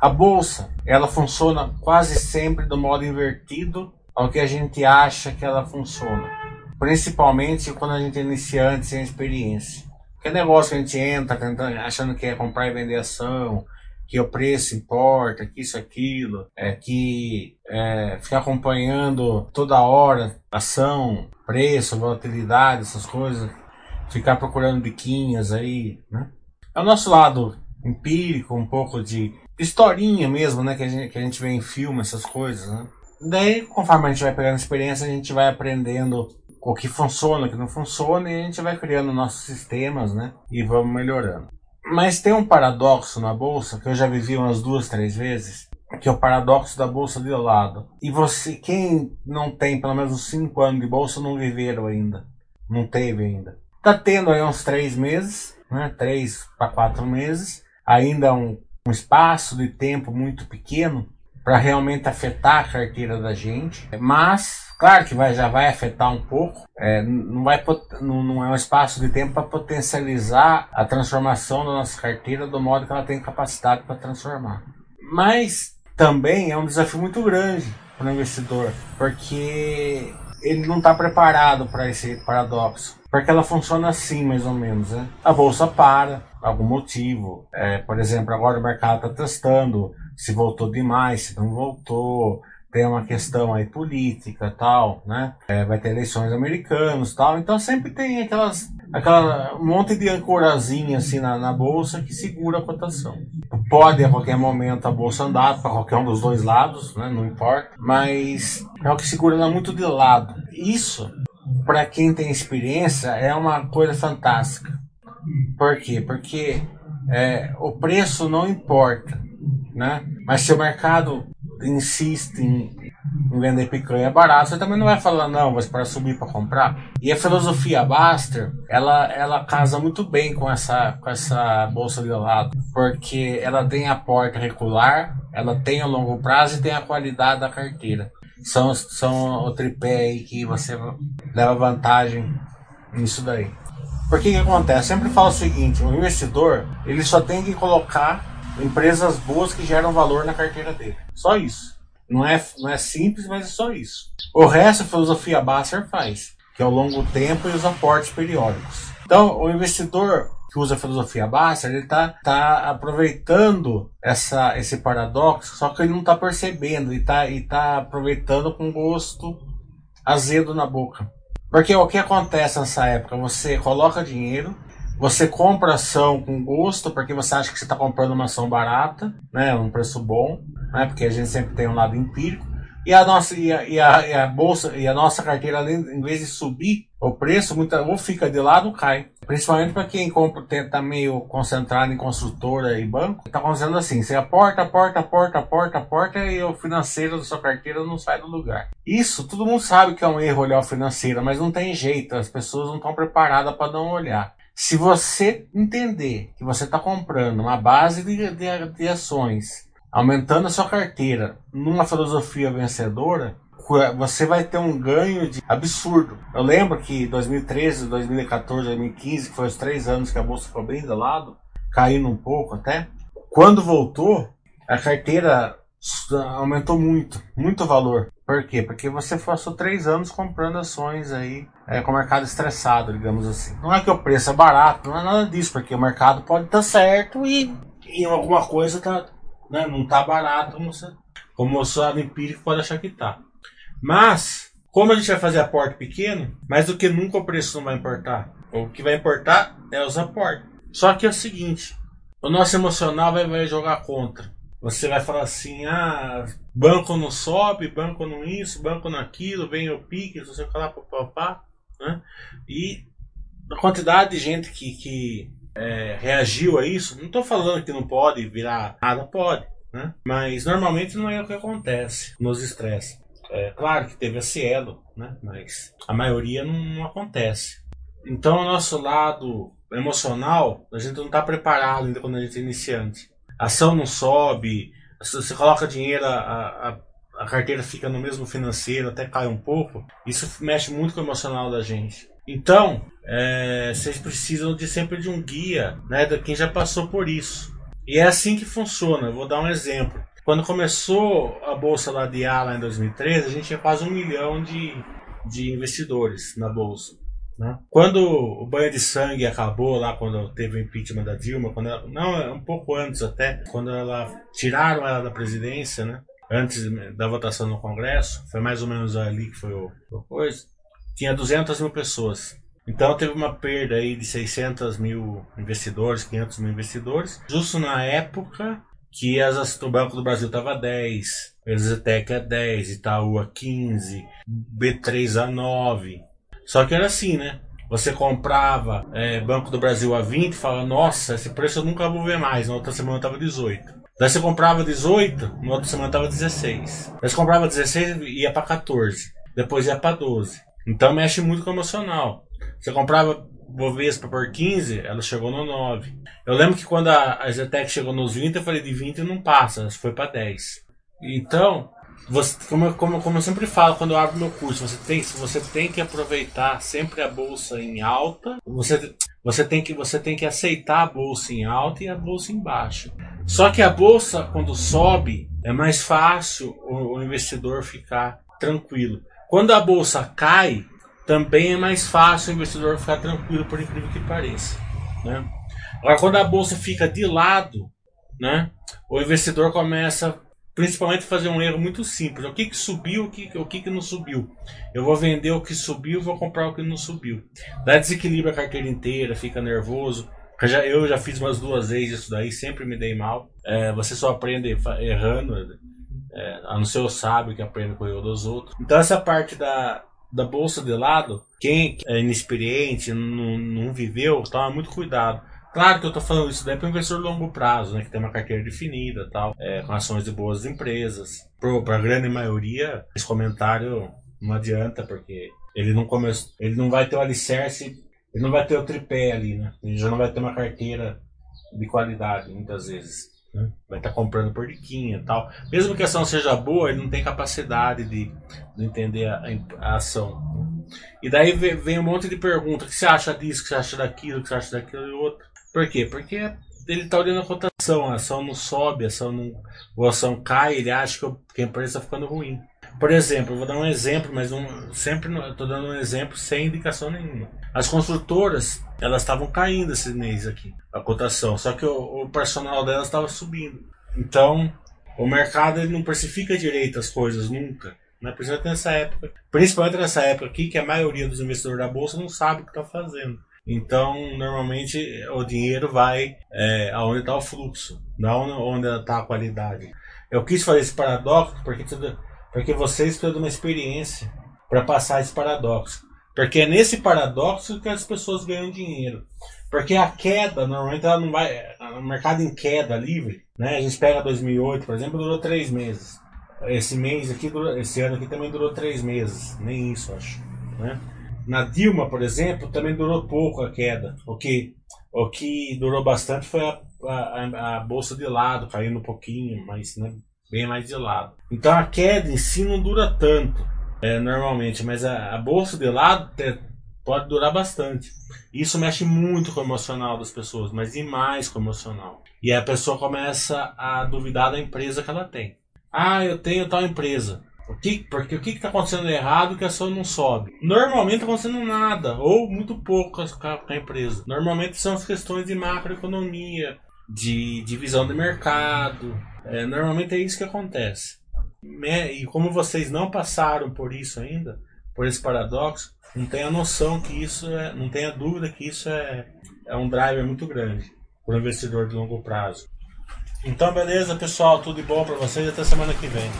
A bolsa, ela funciona quase sempre do modo invertido ao que a gente acha que ela funciona. Principalmente quando a gente é iniciante sem experiência. Que negócio que a gente entra tentando, achando que é comprar e vender ação, que o preço importa, que isso, aquilo, é que é, ficar acompanhando toda hora ação, preço, volatilidade, essas coisas, ficar procurando biquinhas aí, né? É o nosso lado empírico, um pouco de historinha mesmo, né? Que a gente, que a gente vê em filme, essas coisas, né? Daí, conforme a gente vai pegando experiência, a gente vai aprendendo o que funciona, o que não funciona, e a gente vai criando nossos sistemas, né? E vamos melhorando. Mas tem um paradoxo na bolsa que eu já vivi umas duas, três vezes, que é o paradoxo da bolsa de lado. E você, quem não tem pelo menos 5 anos de bolsa, não viveram ainda. Não teve ainda. Tá tendo aí uns três meses, né? Três para quatro meses. Ainda um, um espaço de tempo muito pequeno para realmente afetar a carteira da gente. Mas Claro que vai, já vai afetar um pouco, é, não, vai, não, não é um espaço de tempo para potencializar a transformação da nossa carteira do modo que ela tem capacidade para transformar. Mas também é um desafio muito grande para o investidor, porque ele não está preparado para esse paradoxo. Porque ela funciona assim, mais ou menos. Né? A bolsa para, algum motivo. É, por exemplo, agora o mercado está testando se voltou demais, se não voltou tem uma questão aí política tal, né? É, vai ter eleições americanas tal, então sempre tem aquelas, aquela um monte de ancorazinha assim na, na bolsa que segura a cotação. Pode a qualquer momento a bolsa andar para qualquer um dos dois lados, né? Não importa, mas é o que segura ela muito de lado. Isso, para quem tem experiência, é uma coisa fantástica. Por quê? Porque é, o preço não importa, né? Mas se o mercado insiste em, em vender picanha barato, você também não vai falar, não, mas para subir para comprar. E a filosofia Baster, ela, ela casa muito bem com essa, com essa bolsa de lado, porque ela tem a porta regular, ela tem o longo prazo e tem a qualidade da carteira. São, são o tripé aí que você leva vantagem nisso daí. Porque que acontece? Sempre falo o seguinte, o investidor, ele só tem que colocar empresas boas que geram valor na carteira dele. Só isso. Não é, não é simples, mas é só isso. O resto a filosofia Basser faz, que é o longo tempo e os aportes periódicos. Então, o investidor que usa a filosofia Basser, ele está tá aproveitando essa, esse paradoxo, só que ele não está percebendo e está tá aproveitando com gosto azedo na boca. Porque o que acontece nessa época? Você coloca dinheiro, você compra ação com gosto, porque você acha que você está comprando uma ação barata, né, um preço bom, né, porque a gente sempre tem um lado empírico. E a nossa e a, e a, e a bolsa e a nossa carteira, em vez de subir o preço, muita, ou fica de lado ou cai. Principalmente para quem compra, está meio concentrado em construtora e banco, está acontecendo assim: você aporta, aporta, aporta, aporta, aporta e o financeiro da sua carteira não sai do lugar. Isso, todo mundo sabe que é um erro olhar o financeiro, mas não tem jeito, as pessoas não estão preparadas para não olhar. Se você entender que você está comprando uma base de, de, de ações, aumentando a sua carteira numa filosofia vencedora, você vai ter um ganho de absurdo. Eu lembro que 2013, 2014, 2015, que foi os três anos que a bolsa ficou bem de lado, caindo um pouco até. Quando voltou, a carteira aumentou muito, muito valor. Por quê? Porque você passou três anos comprando ações aí é, com o mercado estressado, digamos assim. Não é que o preço é barato, não é nada disso, porque o mercado pode estar certo e, e alguma coisa tá, né, não está barato, como, você, como o seu empírico pode achar que está. Mas, como a gente vai fazer aporte pequeno, mais do que nunca o preço não vai importar. O que vai importar é os aportes. Só que é o seguinte, o nosso emocional vai, vai jogar contra. Você vai falar assim, ah, banco não sobe, banco não isso, banco naquilo, vem o pique, você falar papapá, né? E a quantidade de gente que, que é, reagiu a isso, não estou falando que não pode virar nada, pode, né? Mas normalmente não é o que acontece, nos estressa. É claro que teve a Cielo, né? Mas a maioria não, não acontece. Então o nosso lado emocional, a gente não está preparado ainda quando a gente é iniciante a ação não sobe, você coloca dinheiro, a, a, a carteira fica no mesmo financeiro, até cai um pouco, isso mexe muito com o emocional da gente. Então, é, vocês precisam de sempre de um guia, né, de quem já passou por isso. E é assim que funciona. Eu vou dar um exemplo. Quando começou a bolsa lá de A lá em 2013, a gente tinha quase um milhão de, de investidores na bolsa. Né? Quando o banho de sangue acabou lá, quando teve o impeachment da Dilma, quando ela, não, um pouco antes até, quando ela tiraram ela da presidência, né? antes da votação no Congresso, foi mais ou menos ali que foi o, o coisa, tinha 200 mil pessoas. Então teve uma perda aí de 600 mil investidores, 500 mil investidores, justo na época que as, o Banco do Brasil estava 10, o Exetec a 10, Itaú a 15, B3 a 9. Só que era assim, né? Você comprava é, Banco do Brasil a 20 e falava, nossa, esse preço eu nunca vou ver mais. Na outra semana estava 18. Daí você comprava 18, na outra semana estava 16. Daí você comprava 16 e ia para 14. Depois ia para 12. Então mexe muito com o emocional. Você comprava Bovespa por 15, ela chegou no 9. Eu lembro que quando a, Zetec chegou nos 20, eu falei de 20 não passa, foi para 10. Então, você, como, como, como eu sempre falo quando eu abro meu curso, você tem, você tem que aproveitar sempre a bolsa em alta. Você, você, tem que, você tem que aceitar a bolsa em alta e a bolsa em baixa. Só que a bolsa, quando sobe, é mais fácil o, o investidor ficar tranquilo. Quando a bolsa cai, também é mais fácil o investidor ficar tranquilo, por incrível que pareça. Né? Agora, quando a bolsa fica de lado, né, o investidor começa principalmente fazer um erro muito simples. O que, que subiu, o que, o que, que não subiu. Eu vou vender o que subiu, vou comprar o que não subiu. Dá desequilíbrio a carteira inteira, fica nervoso. Eu já, eu já fiz umas duas vezes isso daí, sempre me dei mal. É, você só aprende errando, é, a não ser o sábio que aprende com o erro dos outros. Então essa parte da, da bolsa de lado, quem é inexperiente, não, não viveu, toma muito cuidado. Claro que eu estou falando isso daí para investidor de longo prazo, né, que tem uma carteira definida, tal, é, com ações de boas empresas. Para a grande maioria, esse comentário não adianta, porque ele não, come, ele não vai ter o alicerce, ele não vai ter o tripé ali, né? Ele já não vai ter uma carteira de qualidade, muitas vezes. Né? Vai estar tá comprando por diquinha e tal. Mesmo que a ação seja boa, ele não tem capacidade de, de entender a, a, ação. E daí vem um monte de perguntas: o que você acha disso, o que você acha daquilo, o que você acha daquilo e outro. Por quê? Porque ele está olhando a cotação, a ação não sobe, a ação não, a ação cai, ele acha que a empresa está ficando ruim. Por exemplo, vou dar um exemplo, mas um, sempre estou dando um exemplo sem indicação nenhuma. As construtoras, elas estavam caindo esse mês aqui, a cotação, só que o, o personal delas estava subindo. Então, o mercado ele não precifica direito as coisas nunca. Né? Principalmente nessa época. Principalmente nessa época aqui, que a maioria dos investidores da bolsa não sabe o que está fazendo. Então, normalmente, o dinheiro vai é, aonde está o fluxo, não onde está a qualidade. Eu quis fazer esse paradoxo porque, porque vocês precisam de uma experiência para passar esse paradoxo. Porque é nesse paradoxo que as pessoas ganham dinheiro. Porque a queda, normalmente, ela não vai. O mercado em queda livre, né? A gente pega 2008, por exemplo, durou três meses. Esse mês aqui, esse ano aqui também durou três meses. Nem isso, acho. Né? Na Dilma, por exemplo, também durou pouco a queda. O que, o que durou bastante foi a, a, a bolsa de lado, caindo um pouquinho, mas né, bem mais de lado. Então a queda em si não dura tanto, é, normalmente, mas a, a bolsa de lado te, pode durar bastante. Isso mexe muito com o emocional das pessoas, mas demais com o emocional. E a pessoa começa a duvidar da empresa que ela tem. Ah, eu tenho tal empresa. O que, porque o que está acontecendo errado que a ação não sobe? Normalmente está acontecendo nada, ou muito pouco com a, com a empresa. Normalmente são as questões de macroeconomia, de divisão de mercado. É, normalmente é isso que acontece. E como vocês não passaram por isso ainda, por esse paradoxo, não tenha noção que isso é, não tenha dúvida que isso é, é um driver muito grande para o investidor de longo prazo. Então, beleza, pessoal, tudo de bom para vocês até semana que vem.